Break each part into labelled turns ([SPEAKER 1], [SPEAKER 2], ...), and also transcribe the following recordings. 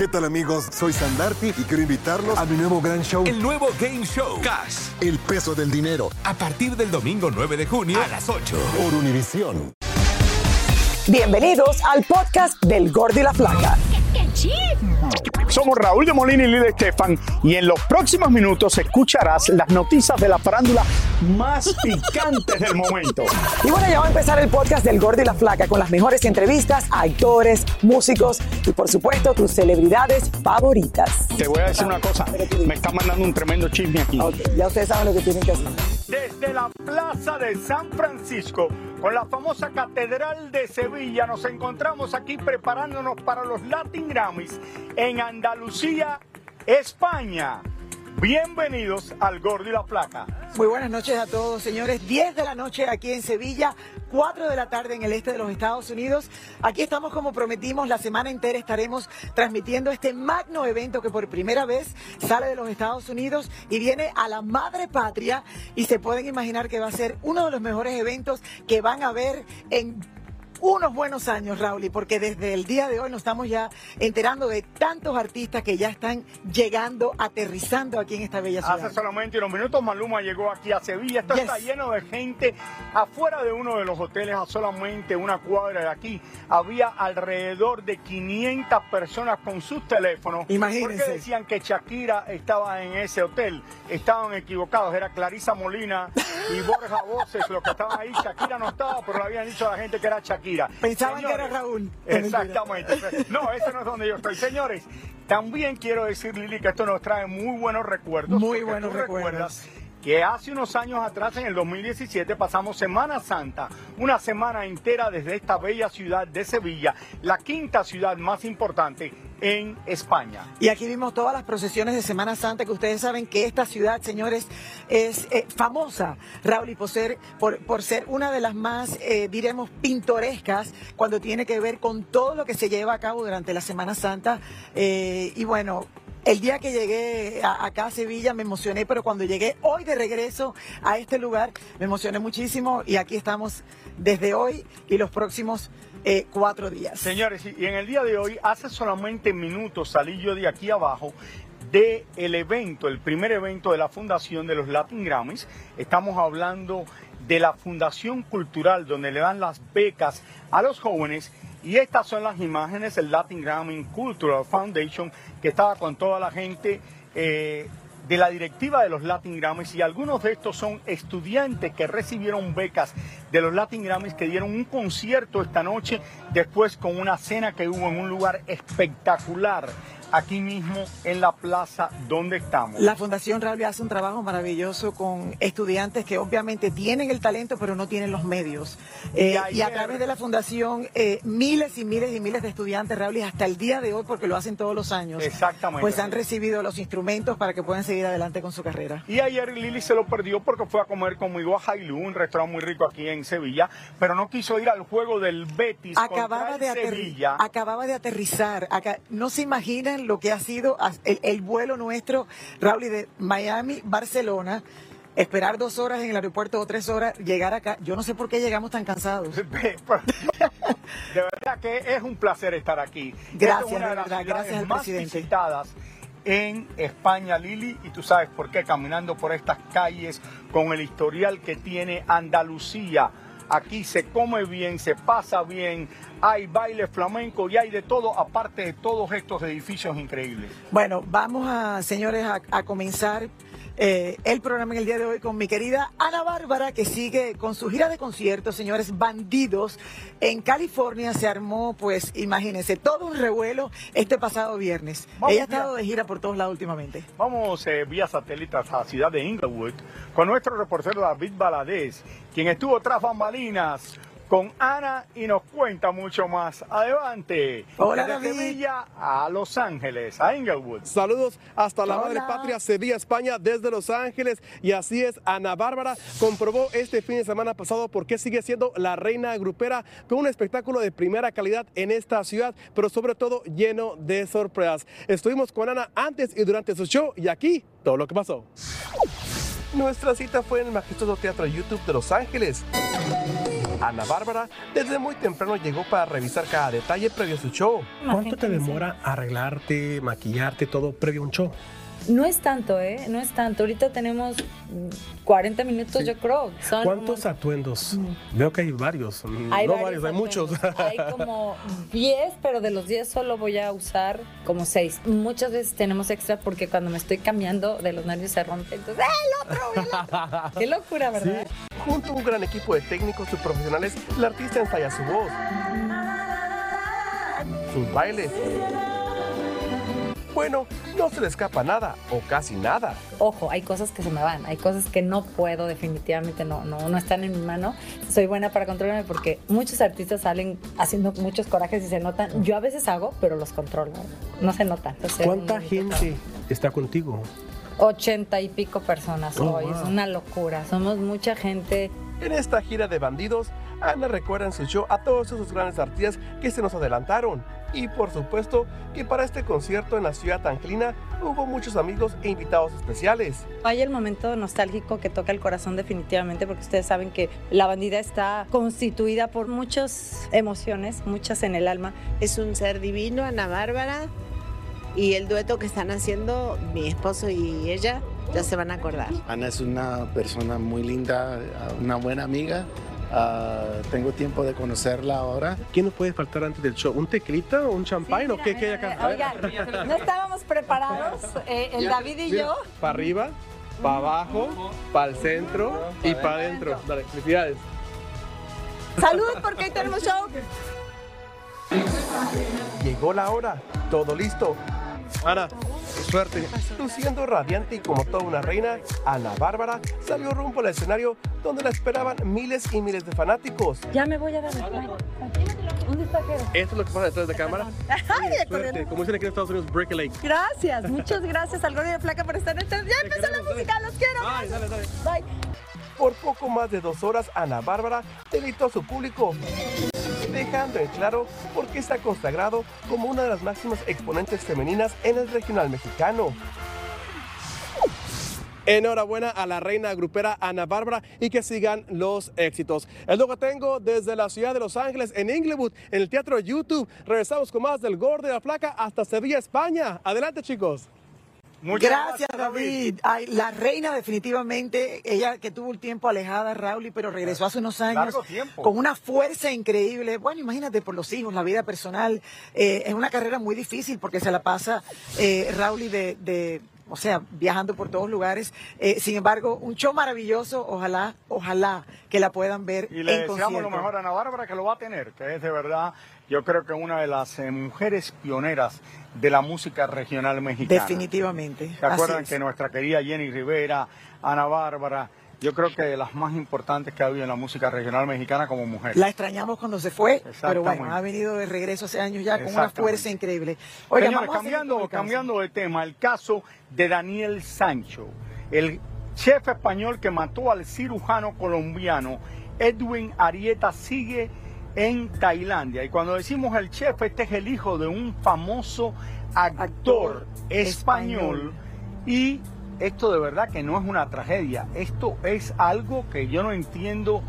[SPEAKER 1] ¿Qué tal amigos? Soy Sandarti y quiero invitarlos a mi nuevo gran show.
[SPEAKER 2] El nuevo Game Show. Cash.
[SPEAKER 1] El peso del dinero.
[SPEAKER 2] A partir del domingo 9 de junio a las 8.
[SPEAKER 1] Por Univisión.
[SPEAKER 3] Bienvenidos al podcast del Gordi y la Flaca.
[SPEAKER 4] Somos Raúl de Molina y Lidia Estefan y en los próximos minutos escucharás las noticias de la farándula más picantes del momento.
[SPEAKER 3] Y bueno, ya va a empezar el podcast del Gordo y la Flaca con las mejores entrevistas a actores, músicos y por supuesto tus celebridades favoritas.
[SPEAKER 4] Te voy a decir una cosa, me está mandando un tremendo chisme aquí.
[SPEAKER 3] Ok, ya ustedes saben lo que tienen que hacer.
[SPEAKER 4] Desde la Plaza de San Francisco, con la famosa Catedral de Sevilla, nos encontramos aquí preparándonos para los Latin Grammys en Andalucía, España. Bienvenidos al Gordo y la Flaca.
[SPEAKER 3] Muy buenas noches a todos, señores. 10 de la noche aquí en Sevilla, 4 de la tarde en el este de los Estados Unidos. Aquí estamos como prometimos, la semana entera estaremos transmitiendo este magno evento que por primera vez sale de los Estados Unidos y viene a la madre patria y se pueden imaginar que va a ser uno de los mejores eventos que van a ver en unos buenos años, Raúl, porque desde el día de hoy nos estamos ya enterando de tantos artistas que ya están llegando, aterrizando aquí en esta bella ciudad.
[SPEAKER 4] Hace solamente unos minutos Maluma llegó aquí a Sevilla. Esto
[SPEAKER 3] Yes.
[SPEAKER 4] está lleno de gente. Afuera de uno de los hoteles, a solamente una cuadra de aquí, había alrededor de 500 personas con sus teléfonos.
[SPEAKER 3] Imagínense.
[SPEAKER 4] Porque decían que Shakira estaba en ese hotel. Estaban equivocados. Era Clarisa Molina y Borja Voces los que estaban ahí. Shakira no estaba, pero le habían dicho a la gente que era Shakira.
[SPEAKER 3] Pensaban que era Raúl.
[SPEAKER 4] Exactamente. No, ese no es donde yo estoy. Señores, también quiero decir, Lili, que esto nos trae muy buenos recuerdos.
[SPEAKER 3] Muy buenos recuerdos.
[SPEAKER 4] recuerdas Que hace unos años atrás, en el 2017, pasamos Semana Santa, una semana entera desde esta bella ciudad de Sevilla, la quinta ciudad más importante en España.
[SPEAKER 3] Y aquí vimos todas las procesiones de Semana Santa, que ustedes saben que esta ciudad, señores, es eh, famosa, Raúl, y por ser, por, ser una de las más, eh, diremos, pintorescas cuando tiene que ver con todo lo que se lleva a cabo durante la Semana Santa. Eh, y bueno, el día que llegué acá a Sevilla me emocioné, pero cuando llegué hoy de regreso a este lugar me emocioné muchísimo y aquí estamos desde hoy y los próximos eh, cuatro días.
[SPEAKER 4] Señores, y en el día de hoy, hace solamente minutos salí yo de aquí abajo de el evento, el primer evento de la fundación de los Latin Grammys. Estamos hablando de la Fundación Cultural, donde le dan las becas a los jóvenes. Y estas son las imágenes del Latin Grammy Cultural Foundation, que estaba con toda la gente eh, de la directiva de los Latin Grammys. Y algunos de estos son estudiantes que recibieron becas de los Latin Grammys, que dieron un concierto esta noche, después con una cena que hubo en un lugar espectacular, aquí mismo en la plaza donde estamos.
[SPEAKER 3] La Fundación Raúl hace un trabajo maravilloso con estudiantes que obviamente tienen el talento pero no tienen los medios. Eh,
[SPEAKER 4] Y
[SPEAKER 3] y, a través de la Fundación, eh, miles y miles y miles de estudiantes, y hasta el día de hoy, porque lo hacen todos los años,
[SPEAKER 4] Exactamente.
[SPEAKER 3] pues han recibido los instrumentos para que puedan seguir adelante con su carrera.
[SPEAKER 4] Y ayer Lili se lo perdió porque fue a comer conmigo a Jailú, un restaurante muy rico aquí en Sevilla, pero no quiso ir al juego del Betis
[SPEAKER 3] Acababa
[SPEAKER 4] contra
[SPEAKER 3] de,
[SPEAKER 4] el Sevilla.
[SPEAKER 3] acababa de aterrizar. Acá- no se imaginan lo que ha sido el, el vuelo nuestro, Raúl, de Miami, Barcelona. Esperar dos horas en el aeropuerto o tres horas, llegar acá. Yo no sé por qué llegamos tan cansados.
[SPEAKER 4] De verdad que es un placer estar aquí.
[SPEAKER 3] Gracias,
[SPEAKER 4] es una
[SPEAKER 3] de
[SPEAKER 4] las
[SPEAKER 3] gracias al
[SPEAKER 4] más
[SPEAKER 3] presidente.
[SPEAKER 4] visitadas en España, Lili, y tú sabes por qué, caminando por estas calles con el historial que tiene Andalucía. Aquí se come bien, se pasa bien, hay baile flamenco y hay de todo, aparte de todos estos edificios increíbles.
[SPEAKER 3] Bueno, vamos a, señores, a, a comenzar eh, el programa en el día de hoy con mi querida Ana Bárbara, que sigue con su gira de conciertos, señores, Bandidos. En California se armó, pues, imagínense, todo un revuelo este pasado viernes.
[SPEAKER 4] Vamos,
[SPEAKER 3] Ella ha estado de gira por todos lados últimamente.
[SPEAKER 4] Vamos eh, vía satélite a la ciudad de Inglewood con nuestro reportero David Baladés, quien estuvo tras bambalinas con Ana y nos cuenta mucho más. Adelante.
[SPEAKER 3] Hola,
[SPEAKER 4] Desde
[SPEAKER 3] David.
[SPEAKER 4] Sevilla a Los Ángeles, a Inglewood.
[SPEAKER 5] Saludos hasta la
[SPEAKER 3] Hola.
[SPEAKER 5] madre patria Sevilla, España, desde Los Ángeles. Y así es, Ana Bárbara comprobó este fin de semana pasado por qué sigue siendo la reina grupera con un espectáculo de primera calidad en esta ciudad, pero sobre todo lleno de sorpresas. Estuvimos con Ana antes y durante su show y aquí todo lo que pasó. Nuestra cita fue en el majestuoso Teatro YouTube de Los Ángeles. Ana Bárbara desde muy temprano llegó para revisar cada detalle previo a su show. ¿Cuánto te demora arreglarte, maquillarte, todo previo a un show?
[SPEAKER 6] No es tanto, ¿eh? No es tanto. Ahorita tenemos mm, 40 minutos, yo creo. Son
[SPEAKER 5] ¿Cuántos atuendos? Veo que hay varios.
[SPEAKER 6] Hay
[SPEAKER 5] no
[SPEAKER 6] varios
[SPEAKER 5] varios, hay muchos.
[SPEAKER 6] Hay como 10, pero de los 10 solo voy a usar como 6. Muchas veces tenemos extra porque cuando me estoy cambiando de los nervios se rompe. Entonces, ¡eh, el otro! el otro! Qué locura, ¿verdad?
[SPEAKER 5] Junto a un gran equipo de técnicos y profesionales, la artista ensaya su voz, sus bailes. Bueno, no se le escapa nada, o casi nada.
[SPEAKER 6] Ojo, hay cosas que se me van, hay cosas que no puedo, definitivamente no, no, no están en mi mano. Soy buena para controlarme porque muchos artistas salen haciendo muchos corajes y se notan. Yo a veces hago, pero los controlo. No se notan. Entonces,
[SPEAKER 5] ¿Cuánta gente está contigo?
[SPEAKER 6] Ochenta y pico personas
[SPEAKER 5] Oh,
[SPEAKER 6] hoy,
[SPEAKER 5] wow.
[SPEAKER 6] es una locura. Somos mucha gente.
[SPEAKER 5] En esta gira de bandidos, Ana recuerda en su show a todos esos grandes artistas que se nos adelantaron. Y por supuesto que para este concierto en la ciudad tanclina hubo muchos amigos e invitados especiales.
[SPEAKER 6] Hay el momento nostálgico que toca el corazón definitivamente porque ustedes saben que la bandida está constituida por muchas emociones, muchas en el alma.
[SPEAKER 7] Es un ser divino, Ana Bárbara. Y el dueto que están haciendo mi esposo y ella ya se van a acordar.
[SPEAKER 8] Ana es una persona muy linda, una buena amiga. Ah, tengo tiempo de conocerla ahora.
[SPEAKER 5] ¿Quién nos puede faltar antes del show? ¿Un tequilita o un champagne o qué, qué hay acá?
[SPEAKER 6] Oigan, no estábamos preparados, eh, el David y yo.
[SPEAKER 5] Para arriba, para abajo, para el centro y para adentro. Dale, felicidades.
[SPEAKER 6] Saludos porque hoy tenemos show.
[SPEAKER 5] Llegó la hora, todo listo. Ana, suerte. Luciendo radiante y como toda una reina, Ana Bárbara salió rumbo al escenario donde la esperaban miles y miles de fanáticos.
[SPEAKER 6] Ya me voy a dar. ¿Dónde está Jero?
[SPEAKER 5] Esto es lo que pasa detrás de cámara.
[SPEAKER 6] Ay, de
[SPEAKER 5] suerte. Como dicen aquí en Estados Unidos, break a leg.
[SPEAKER 6] Gracias, muchas gracias al Gordo de Flaca por estar en este. Ya empezó la música, los quiero.
[SPEAKER 5] Dale, dale, dale.
[SPEAKER 6] Bye.
[SPEAKER 5] Por poco más de dos horas, Ana Bárbara deleitó a su público, dejando en claro por qué está consagrado como una de las máximas exponentes femeninas en el regional mexicano. Enhorabuena a la reina grupera Ana Bárbara y que sigan los éxitos. Es lo que tengo desde la ciudad de Los Ángeles, en Inglewood, en el Teatro YouTube. Regresamos con más del Gordo de la Flaca hasta Sevilla, España. Adelante, chicos.
[SPEAKER 4] Muchas
[SPEAKER 3] Gracias, David. Ay, la reina definitivamente, ella que tuvo un tiempo alejada, Raúl, pero regresó hace unos años con una fuerza increíble. Bueno, imagínate por los hijos, la vida personal. Eh, es una carrera muy difícil porque se la pasa eh, Raúl de, de, o sea, viajando por todos lugares. Eh, sin embargo, un show maravilloso. Ojalá, ojalá que la puedan ver
[SPEAKER 4] Y le
[SPEAKER 3] en
[SPEAKER 4] deseamos
[SPEAKER 3] concierto.
[SPEAKER 4] lo mejor a Ana Bárbara, que lo va a tener, que es de verdad, yo creo que una de las eh, mujeres pioneras de la música regional mexicana.
[SPEAKER 3] Definitivamente.
[SPEAKER 4] ¿Se acuerdan
[SPEAKER 3] es.
[SPEAKER 4] que nuestra querida Jenny Rivera, Ana Bárbara, yo creo que de las más importantes que ha habido en la música regional mexicana como mujer?
[SPEAKER 3] La extrañamos cuando se fue, pero bueno, ha venido de regreso hace años ya con una fuerza increíble. Oigan,
[SPEAKER 4] Señores,
[SPEAKER 3] vamos a seguir con
[SPEAKER 4] cambiando, cambiando de tema, el caso de Daniel Sancho, el chef español que mató al cirujano colombiano Edwin Arieta sigue en Tailandia. Y cuando decimos el chef, este es el hijo de un famoso actor,
[SPEAKER 3] Actor
[SPEAKER 4] español.
[SPEAKER 3] español.
[SPEAKER 4] Y esto de verdad que no es una tragedia, esto es algo que yo no entiendo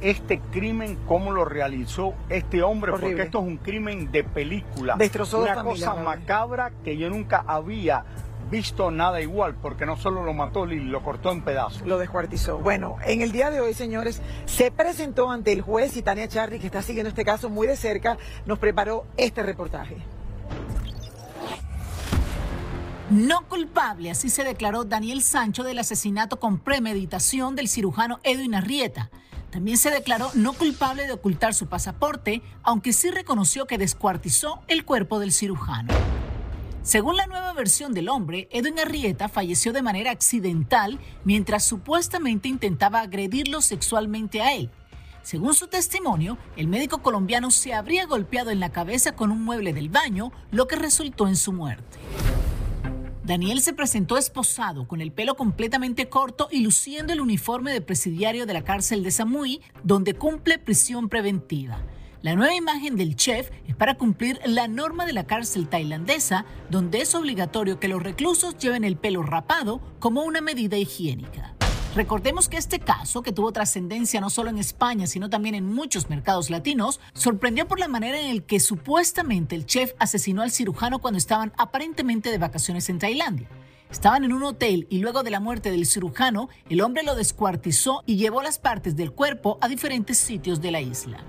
[SPEAKER 4] este crimen, cómo lo realizó este hombre, porque esto es un crimen de película.
[SPEAKER 3] Destrozó
[SPEAKER 4] Una cosa macabra que yo nunca había visto nada igual, porque no solo lo mató, lo cortó en pedazos.
[SPEAKER 3] Lo descuartizó. Bueno, en el día de hoy, señores, se presentó ante el juez y Tania Charri, que está siguiendo este caso muy de cerca, nos preparó este reportaje.
[SPEAKER 9] No culpable, así se declaró Daniel Sancho del asesinato con premeditación del cirujano Edwin Arrieta. También se declaró no culpable de ocultar su pasaporte, aunque sí reconoció que descuartizó el cuerpo del cirujano. Según la nueva versión del hombre, Edwin Arrieta falleció de manera accidental mientras supuestamente intentaba agredirlo sexualmente a él. Según su testimonio, el médico colombiano se habría golpeado en la cabeza con un mueble del baño, lo que resultó en su muerte. Daniel se presentó esposado, con el pelo completamente corto y luciendo el uniforme de presidiario de la cárcel de Samui, donde cumple prisión preventiva. La nueva imagen del chef es para cumplir la norma de la cárcel tailandesa, donde es obligatorio que los reclusos lleven el pelo rapado como una medida higiénica. Recordemos que este caso, que tuvo trascendencia no solo en España, sino también en muchos mercados latinos, sorprendió por la manera en la que supuestamente el chef asesinó al cirujano cuando estaban aparentemente de vacaciones en Tailandia. Estaban en un hotel y luego de la muerte del cirujano, el hombre lo descuartizó y llevó las partes del cuerpo a diferentes sitios de la isla.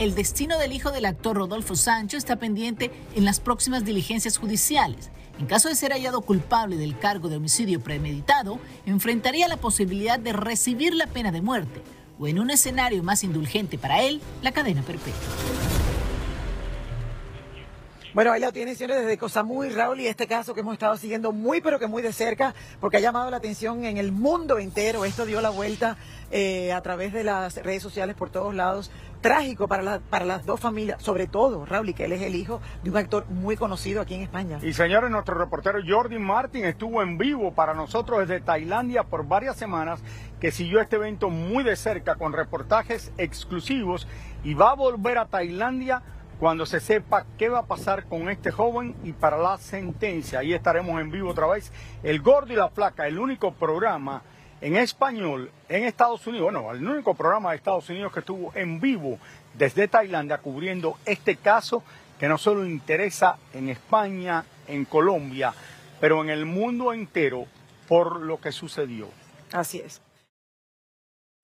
[SPEAKER 9] El destino del hijo del actor Rodolfo Sancho está pendiente en las próximas diligencias judiciales. En caso de ser hallado culpable del cargo de homicidio premeditado, enfrentaría la posibilidad de recibir la pena de muerte o, en un escenario más indulgente para él, la cadena perpetua.
[SPEAKER 3] Bueno, ahí lo tiene, señores, desde Cosamú Raúl, y este caso que hemos estado siguiendo muy, pero que muy de cerca, porque ha llamado la atención en el mundo entero. Esto dio la vuelta eh, a través de las redes sociales por todos lados. Trágico para, para las dos familias, sobre todo Raúl, y que él es el hijo de un actor muy conocido aquí en España.
[SPEAKER 4] Y señores, nuestro reportero Jordi Martin estuvo en vivo para nosotros desde Tailandia por varias semanas, que siguió este evento muy de cerca con reportajes exclusivos y va a volver a Tailandia cuando se sepa qué va a pasar con este joven y para la sentencia. Ahí estaremos en vivo otra vez. El Gordo y la Flaca, el único programa en español en Estados Unidos, bueno, el único programa de Estados Unidos que estuvo en vivo desde Tailandia cubriendo este caso que no solo interesa en España, en Colombia, pero en el mundo entero por lo que sucedió.
[SPEAKER 3] Así es.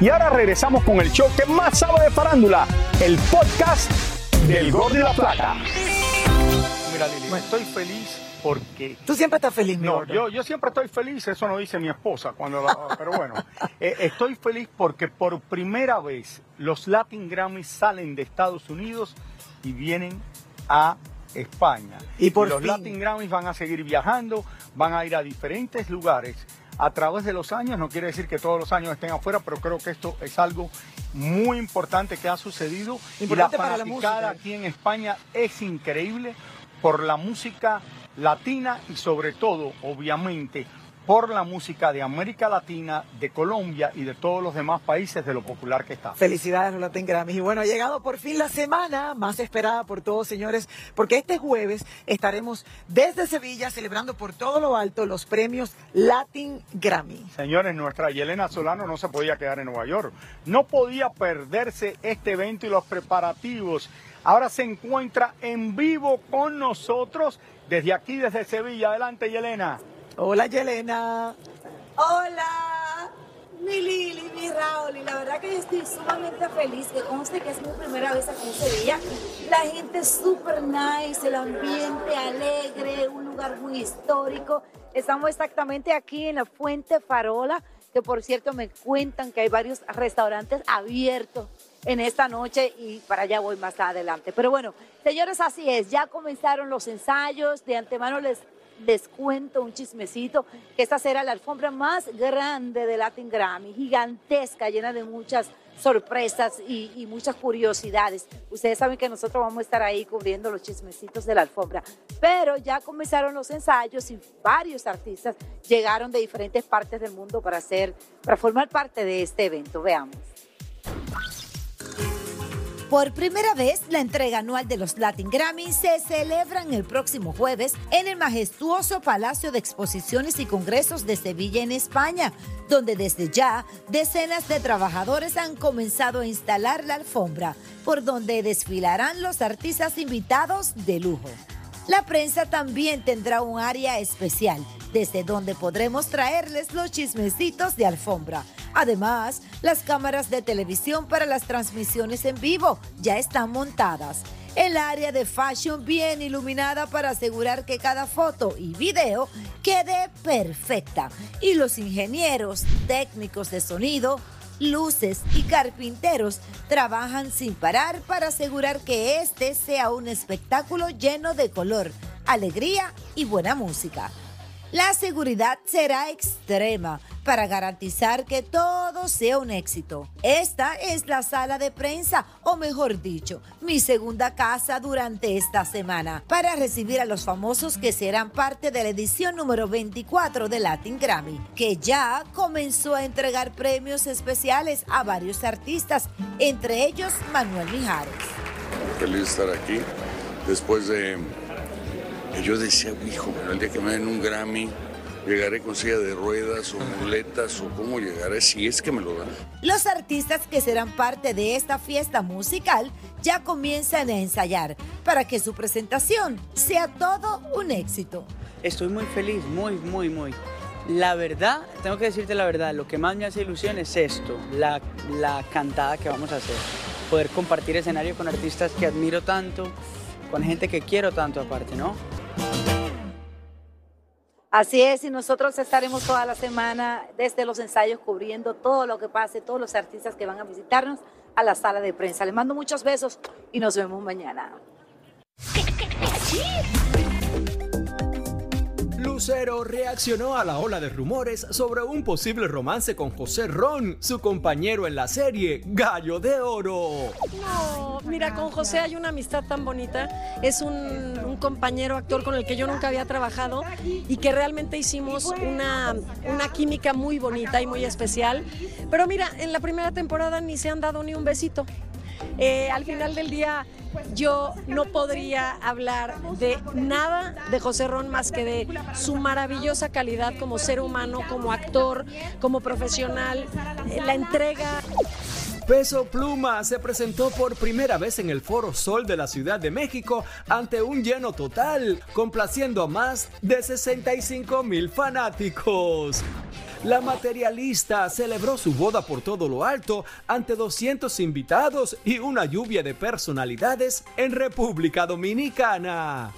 [SPEAKER 4] Y ahora regresamos con el show que más sabe de farándula, el podcast del Gol de la Plata. Mira, Lili, estoy feliz porque...
[SPEAKER 3] Tú siempre estás feliz, mi
[SPEAKER 4] No,
[SPEAKER 3] gordo.
[SPEAKER 4] yo, yo siempre estoy feliz, eso no dice mi esposa, cuando la- pero bueno, eh, estoy feliz porque por primera vez los Latin Grammys salen de Estados Unidos y vienen a España.
[SPEAKER 3] Y por
[SPEAKER 4] los
[SPEAKER 3] fin.
[SPEAKER 4] Latin Grammys van a seguir viajando, van a ir a diferentes lugares a través de los años, no quiere decir que todos los años estén afuera, pero creo que esto es algo muy importante que ha sucedido.
[SPEAKER 3] Importante
[SPEAKER 4] y la
[SPEAKER 3] para la
[SPEAKER 4] fanaticada aquí en España es increíble por la música latina y sobre todo, obviamente, por la música de América Latina, de Colombia y de todos los demás países de lo popular que está.
[SPEAKER 3] Felicidades, los Latin Grammys. Y bueno, ha llegado por fin la semana más esperada por todos, señores, porque este jueves estaremos desde Sevilla celebrando por todo lo alto los premios Latin Grammy.
[SPEAKER 4] Señores, nuestra Yelena Solano no se podía quedar en Nueva York. No podía perderse este evento y los preparativos. Ahora se encuentra en vivo con nosotros desde aquí, desde Sevilla. Adelante, Yelena.
[SPEAKER 3] Hola, Yelena.
[SPEAKER 10] Hola. Mi Lili, mi Raúl, y la verdad que yo estoy sumamente feliz, que conste que es mi primera vez aquí en Sevilla. La gente es súper nice, el ambiente alegre, un lugar muy histórico. Estamos exactamente aquí en la Fuente Farola, que por cierto me cuentan que hay varios restaurantes abiertos en esta noche y para allá voy más adelante. Pero bueno, señores, así es, ya comenzaron los ensayos, de antemano les les cuento un chismecito, que esta será la alfombra más grande de Latin Grammy, gigantesca, llena de muchas sorpresas y, y, muchas curiosidades. Ustedes saben que nosotros vamos a estar ahí cubriendo los chismecitos de la alfombra, pero ya comenzaron los ensayos y varios artistas llegaron de diferentes partes del mundo para hacer, para formar parte de este evento. Veamos. Por primera vez, la entrega anual de los Latin Grammy se celebra el próximo jueves en el majestuoso Palacio de Exposiciones y Congresos de Sevilla, en España, donde desde ya decenas de trabajadores han comenzado a instalar la alfombra, por donde desfilarán los artistas invitados de lujo. La prensa también tendrá un área especial, desde donde podremos traerles los chismecitos de alfombra Además, las cámaras de televisión para las transmisiones en vivo ya están montadas. El área de fashion bien iluminada para asegurar que cada foto y video quede perfecta. Y los ingenieros, técnicos de sonido, luces y carpinteros trabajan sin parar para asegurar que este sea un espectáculo lleno de color, alegría y buena música. La seguridad será extrema para garantizar que todo sea un éxito. Esta es la sala de prensa, o mejor dicho, mi segunda casa durante esta semana, para recibir a los famosos que serán parte de la edición número 24 de Latin Grammy, que ya comenzó a entregar premios especiales a varios artistas, entre ellos Manuel Mijares.
[SPEAKER 11] Feliz estar aquí después de yo decía, hijo, el día que me den un Grammy, llegaré con silla de ruedas o muletas o cómo llegaré si es que me lo dan.
[SPEAKER 10] Los artistas que serán parte de esta fiesta musical ya comienzan a ensayar para que su presentación sea todo un éxito.
[SPEAKER 12] Estoy muy feliz, muy, muy, muy. La verdad, tengo que decirte la verdad, lo que más me hace ilusión es esto, la, la cantada que vamos a hacer. Poder compartir escenario con artistas que admiro tanto, con gente que quiero tanto aparte, ¿no?
[SPEAKER 10] Así es, y nosotros estaremos toda la semana desde los ensayos cubriendo todo lo que pase, todos los artistas que van a visitarnos a la sala de prensa. Les mando muchos besos y nos vemos mañana.
[SPEAKER 13] Lucero reaccionó a la ola de rumores sobre un posible romance con José Ron, su compañero en la serie Gallo de Oro.
[SPEAKER 14] No, mira, con José hay una amistad tan bonita. Es un, compañero actor con el que yo nunca había trabajado y que realmente hicimos una, una química muy bonita y muy especial. Pero mira, en la primera temporada ni se han dado ni un besito. Eh, al final del día yo no podría hablar de nada de José Ron más que de su maravillosa calidad como ser humano, como actor, como profesional, eh, la entrega.
[SPEAKER 13] Peso Pluma se presentó por primera vez en el Foro Sol de la Ciudad de México ante un lleno total, complaciendo a más de 65 mil fanáticos. La materialista celebró su boda por todo lo alto ante 200 invitados y una lluvia de personalidades en República Dominicana.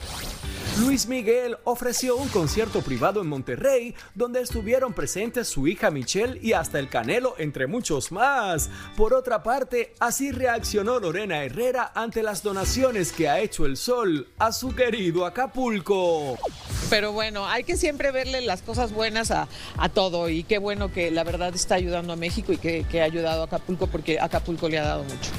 [SPEAKER 13] Luis Miguel ofreció un concierto privado en Monterrey donde estuvieron presentes su hija Michelle y hasta el Canelo, entre muchos más. Por otra parte, así reaccionó Lorena Herrera ante las donaciones que ha hecho el Sol a su querido Acapulco.
[SPEAKER 15] Pero bueno, hay que siempre verle las cosas buenas a, todo y qué bueno que la verdad está ayudando a México y que, que ha ayudado a Acapulco porque Acapulco le ha dado mucho.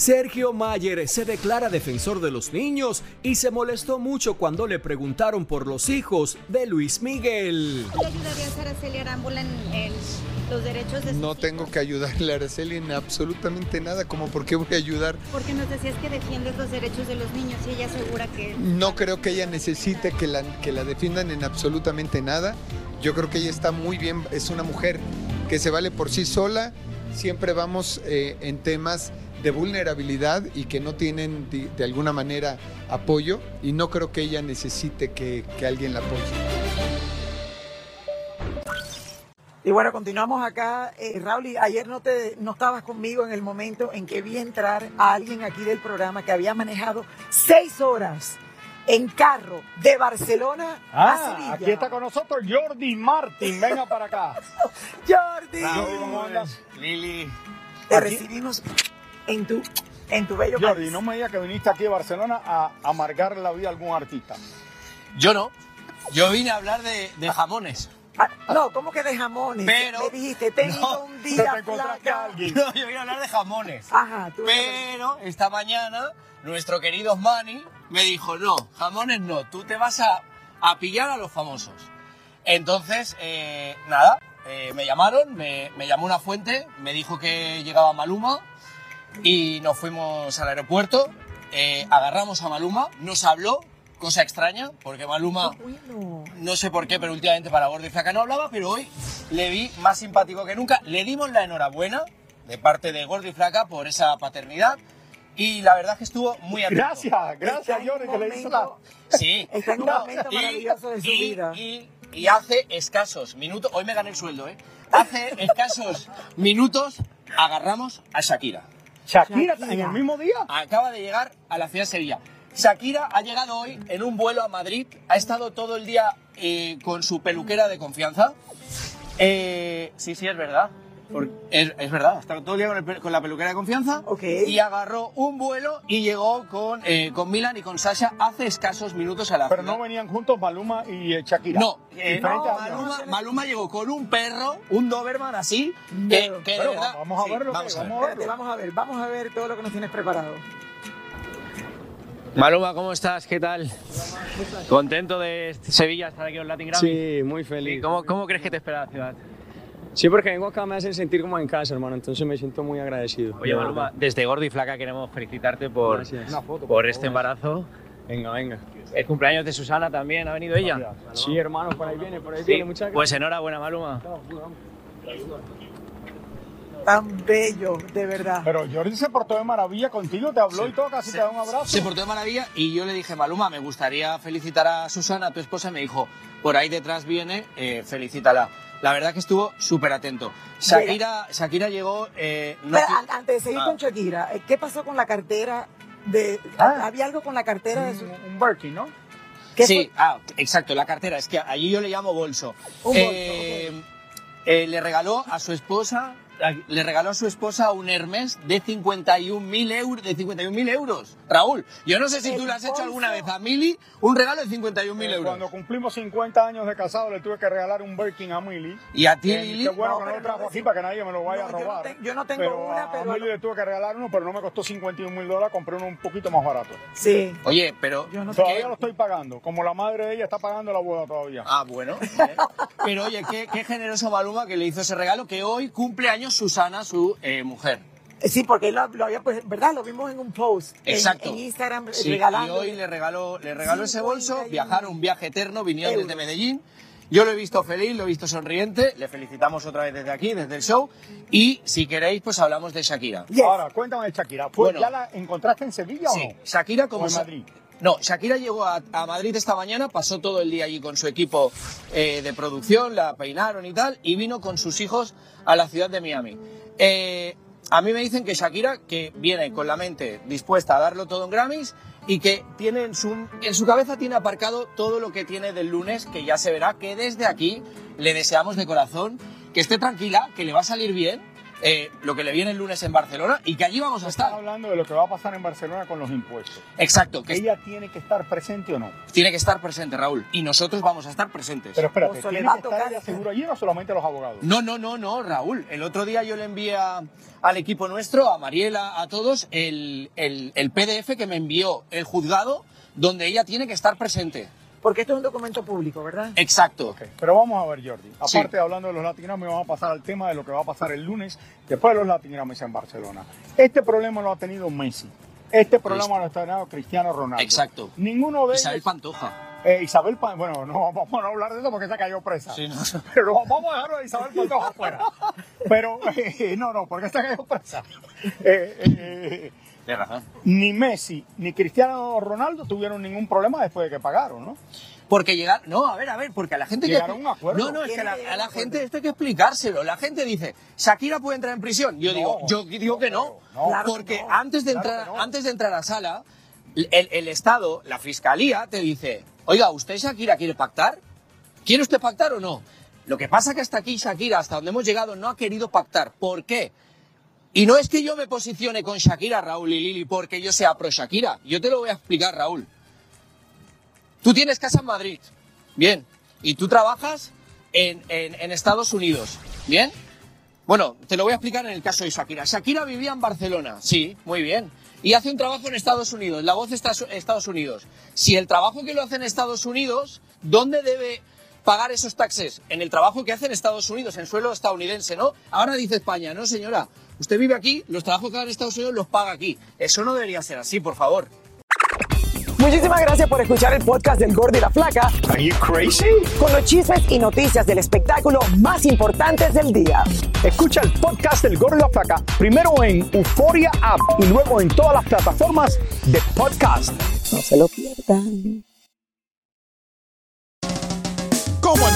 [SPEAKER 13] Sergio Mayer se declara defensor de los niños y se molestó mucho cuando le preguntaron por los hijos de Luis Miguel.
[SPEAKER 16] ¿Le ayudarías a Araceli Arámbula en, los derechos de
[SPEAKER 17] No tengo que ayudarle a Araceli en absolutamente nada, como por qué voy a ayudar.
[SPEAKER 16] Porque nos decías que defiendes los derechos de los niños y ella asegura que...
[SPEAKER 17] No creo que ella necesite que la, que la defiendan en absolutamente nada. Yo creo que ella está muy bien, es una mujer que se vale por sí sola. Siempre vamos eh, en temas de vulnerabilidad y que no tienen de, alguna manera apoyo y no creo que ella necesite que, que alguien la apoye.
[SPEAKER 3] Y bueno, continuamos acá. Eh, Raúl, y ayer no, te, no estabas conmigo en el momento en que vi entrar a alguien aquí del programa que había manejado seis horas en carro de Barcelona a
[SPEAKER 4] Ah,
[SPEAKER 3] Sevilla.
[SPEAKER 4] aquí está con nosotros Jordi Martin. Venga para acá.
[SPEAKER 3] Jordi.
[SPEAKER 4] Jordi, ¿cómo andas?
[SPEAKER 18] Lili.
[SPEAKER 3] Te recibimos en tu, en tu bello
[SPEAKER 4] Jordi,
[SPEAKER 3] país.
[SPEAKER 4] no me digas que viniste aquí a Barcelona a amargar la vida a algún artista.
[SPEAKER 18] Yo no. Yo vine a hablar de, de jamones.
[SPEAKER 3] Ah, no, ¿cómo que de jamones?
[SPEAKER 18] Pero-
[SPEAKER 3] Me dijiste, tengo
[SPEAKER 18] No,
[SPEAKER 3] un día
[SPEAKER 4] te encontraste a alguien.
[SPEAKER 18] No, yo vine a hablar de jamones.
[SPEAKER 3] Ajá, tú
[SPEAKER 18] Pero esta mañana nuestro querido Manny me dijo, no, jamones no, tú te vas a, a pillar a los famosos. Entonces, eh, nada, eh, me llamaron, me, me llamó una fuente, me dijo que llegaba Maluma y nos fuimos al aeropuerto, eh, agarramos a Maluma, nos habló, cosa extraña, porque Maluma...
[SPEAKER 3] Bueno.
[SPEAKER 18] No sé por qué, pero últimamente para Gordo y Flaca no hablaba, pero hoy le vi más simpático que nunca. Le dimos la enhorabuena de parte de Gordo y Flaca por esa paternidad y la verdad es que estuvo muy atento.
[SPEAKER 4] Gracias, gracias Jordi, que le hizo la...
[SPEAKER 18] Sí.
[SPEAKER 3] Está en un momento
[SPEAKER 18] y-
[SPEAKER 3] maravilloso de su
[SPEAKER 18] y-
[SPEAKER 3] vida.
[SPEAKER 18] Y, y hace escasos minutos, hoy me gané el sueldo, ¿eh? Hace escasos minutos agarramos a Shakira.
[SPEAKER 4] Shakira, en el mismo día.
[SPEAKER 18] Acaba de llegar a la ciudad de Sevilla. Shakira ha llegado hoy en un vuelo a Madrid, ha estado todo el día eh, con su peluquera de confianza. Eh, sí, sí, es verdad. Por- es, es verdad, ha estado todo el día con, el con la peluquera de confianza y agarró un vuelo y llegó con, eh, con Milan y con Sasha hace escasos minutos a la
[SPEAKER 4] Pero no venían juntos Maluma y eh, Shakira.
[SPEAKER 18] No, eh, no,
[SPEAKER 4] aviones.
[SPEAKER 18] Maluma, Maluma llegó con un perro, un Doberman así, que, que de
[SPEAKER 4] Pero
[SPEAKER 18] verdad...
[SPEAKER 4] vamos a
[SPEAKER 18] sí,
[SPEAKER 4] verlo,
[SPEAKER 18] vamos a ver.
[SPEAKER 4] vamos a
[SPEAKER 3] Espérate, vamos a ver, vamos a ver todo lo que nos tienes preparado.
[SPEAKER 19] Maluma, ¿cómo estás? ¿Qué tal? ¿Contento de Sevilla estar aquí en Latin Grammy?
[SPEAKER 20] Sí, muy feliz.
[SPEAKER 19] ¿Cómo, cómo crees que te espera la ciudad?
[SPEAKER 20] Sí, porque vengo acá me hacen sentir como en casa, hermano, entonces me siento muy agradecido.
[SPEAKER 19] Oye, Maluma, desde Gordo y Flaca queremos felicitarte por,
[SPEAKER 20] foto,
[SPEAKER 19] por
[SPEAKER 20] por
[SPEAKER 19] este embarazo.
[SPEAKER 20] Venga, venga.
[SPEAKER 19] El cumpleaños de Susana también, ¿ha venido ella?
[SPEAKER 20] Sí, hermano, por ahí viene, por ahí
[SPEAKER 19] Sí.
[SPEAKER 20] viene, muchas gracias.
[SPEAKER 19] Pues enhorabuena, Maluma.
[SPEAKER 3] Tan bello, de verdad.
[SPEAKER 4] Pero Jordi se portó de maravilla contigo, te habló y todo, casi te da un abrazo.
[SPEAKER 18] Se portó de maravilla y yo le dije, Maluma, me gustaría felicitar a Susana, tu esposa, y me dijo, por ahí detrás viene, eh, felicítala. La verdad que estuvo súper atento. Shakira, Shakira llegó... eh, no
[SPEAKER 3] Pero,
[SPEAKER 18] qui-
[SPEAKER 3] antes de seguir
[SPEAKER 18] Ah.
[SPEAKER 3] con Shakira, eh, ¿qué pasó con la cartera de...
[SPEAKER 4] Ah.
[SPEAKER 3] Había algo con la cartera de su...
[SPEAKER 4] Un Birkin, ¿no?
[SPEAKER 3] ¿Qué
[SPEAKER 18] sí, ah, exacto, la cartera. Es que allí yo le llamo bolso.
[SPEAKER 3] Un bolso,
[SPEAKER 18] Eh, eh, le regaló a su esposa, le regaló a su esposa un Hermes de 51.000 euros, de 51.000 euros. Raúl, yo no sé si tú le has hecho alguna vez a Mili un regalo de 51.000
[SPEAKER 4] Eh,
[SPEAKER 18] euros.
[SPEAKER 4] Cuando cumplimos 50 años de casado le tuve que regalar un Birkin a Milly.
[SPEAKER 18] ¿Y a ti,
[SPEAKER 4] Eh,
[SPEAKER 18] Lili?
[SPEAKER 4] Qué bueno
[SPEAKER 18] No,
[SPEAKER 4] que no lo trajo
[SPEAKER 18] no,
[SPEAKER 4] aquí para que nadie me lo vaya
[SPEAKER 3] No,
[SPEAKER 4] a
[SPEAKER 3] yo no
[SPEAKER 4] robar.
[SPEAKER 3] te- yo no tengo
[SPEAKER 4] pero
[SPEAKER 3] una,
[SPEAKER 4] a-
[SPEAKER 3] pero-
[SPEAKER 4] A Milly le tuve que regalar uno, pero no me costó 51 mil dólares, compré uno un poquito más barato.
[SPEAKER 3] Sí.
[SPEAKER 18] Oye, pero...
[SPEAKER 4] Todavía lo estoy pagando, como la madre de ella está pagando la boda todavía.
[SPEAKER 18] Ah, bueno. Pero oye, qué, qué generoso Maluma que le hizo ese regalo, que hoy cumple años Susana, su eh, mujer.
[SPEAKER 3] Eh, Sí, porque lo, lo había, pues, ¿verdad? Lo vimos en un post en-
[SPEAKER 18] Exacto.
[SPEAKER 3] en, Instagram
[SPEAKER 18] Sí, y
[SPEAKER 3] regalando.
[SPEAKER 18] hoy le regaló, le regaló ese bolso,
[SPEAKER 3] 51
[SPEAKER 18] viajaron un viaje eterno, vinieron desde Medellín. Yo lo he visto feliz, lo he visto sonriente, le felicitamos otra vez desde aquí, desde el show. Y si queréis, pues hablamos de Shakira.
[SPEAKER 4] Ahora, cuéntame de Shakira. ¿Fue-
[SPEAKER 18] Bueno.
[SPEAKER 4] ¿Ya la encontraste en Sevilla
[SPEAKER 18] Sí,
[SPEAKER 4] o no?
[SPEAKER 18] Shakira como
[SPEAKER 4] ¿O en Madrid?
[SPEAKER 18] No, Shakira llegó a, Madrid esta mañana, pasó todo el día allí con su equipo eh, de producción, la peinaron y tal, y vino con sus hijos a la ciudad de Miami. Eh, a mí me dicen que Shakira, que viene con la mente dispuesta a darlo todo en Grammys y que tiene en su, en su cabeza tiene aparcado todo lo que tiene del lunes, que ya se verá, que desde aquí le deseamos de corazón que esté tranquila, que le va a salir bien eh, lo que le viene el lunes en Barcelona y que allí vamos a
[SPEAKER 4] Estás
[SPEAKER 18] estar.
[SPEAKER 4] hablando de lo que va a pasar en Barcelona con los impuestos.
[SPEAKER 18] Exacto, que
[SPEAKER 4] ¿Ella tiene que estar presente o no?
[SPEAKER 18] tiene que estar presente, Raúl. Y nosotros vamos a estar presentes.
[SPEAKER 4] Pero espérate, ¿tiene que estar ella seguro allí o solamente los abogados?
[SPEAKER 18] No, no, no, no, Raúl. El otro día yo le envié a- al equipo nuestro, a Mariela, a todos, el, el- el PDF que me envió el juzgado, donde ella tiene que estar presente.
[SPEAKER 3] Porque esto es un documento público, ¿verdad?
[SPEAKER 18] Exacto.
[SPEAKER 4] Pero vamos a ver, Jordi.
[SPEAKER 18] Sí.
[SPEAKER 4] Aparte de hablando de los Latin Grammy, vamos a pasar al tema de lo que va a pasar el lunes después de los Latin Grammy en Barcelona. Este problema lo ha tenido Messi. Este problema lo ha tenido Cristiano Ronaldo.
[SPEAKER 18] Exacto.
[SPEAKER 4] Ninguno de
[SPEAKER 18] Isabel
[SPEAKER 4] ellos.
[SPEAKER 18] Pantoja.
[SPEAKER 4] Eh, Isabel Pan- bueno, no vamos a hablar de eso porque se cayó presa.
[SPEAKER 18] Sí, no.
[SPEAKER 4] Pero vamos a dejarlo de Isabel Pantoja afuera. Pero, eh, no, no, porque se cayó presa. Eh, eh,
[SPEAKER 18] Tienes razón.
[SPEAKER 4] ni Messi ni Cristiano Ronaldo tuvieron ningún problema después de que pagaron, ¿no?
[SPEAKER 18] Porque llegar, no, a ver, a ver, porque a la gente que
[SPEAKER 4] Llegaron a un acuerdo.
[SPEAKER 18] no, no, es que a la, a la gente esto hay que explicárselo. La gente dice, Shakira puede entrar en prisión. Yo digo, yo digo que no, porque antes de entrar, antes de entrar a sala, el, el Estado, la fiscalía te dice, oiga, ¿usted Shakira quiere pactar? ¿Quiere usted pactar o no? Lo que pasa que hasta aquí Shakira, hasta donde hemos llegado, no ha querido pactar. ¿Por qué? Y no es que yo me posicione con Shakira, Raúl y Lili, porque yo sea pro Shakira. Yo te lo voy a explicar, Raúl. Tú tienes casa en Madrid, bien, y tú trabajas en, en- Estados Unidos, bien. Bueno, te lo voy a explicar en el caso de Shakira. Shakira vivía en Barcelona, sí, muy bien. Y hace un trabajo en Estados Unidos, la voz está en Estados Unidos. Si el trabajo que lo hace en Estados Unidos, ¿dónde debe pagar esos taxes? En el trabajo que hace en Estados Unidos, en suelo estadounidense, ¿no? Ahora dice España, no señora, usted vive aquí, los trabajos que haga en Estados Unidos los paga aquí. Eso no debería ser así, por favor.
[SPEAKER 3] Muchísimas gracias por escuchar el podcast del Gordo y la Flaca.
[SPEAKER 4] Are you crazy?
[SPEAKER 3] Con los chismes y noticias del espectáculo más importantes del día.
[SPEAKER 21] Escucha el podcast del Gordo y la Flaca primero en Euforia App y luego en todas las plataformas de podcast.
[SPEAKER 3] No se lo pierdan.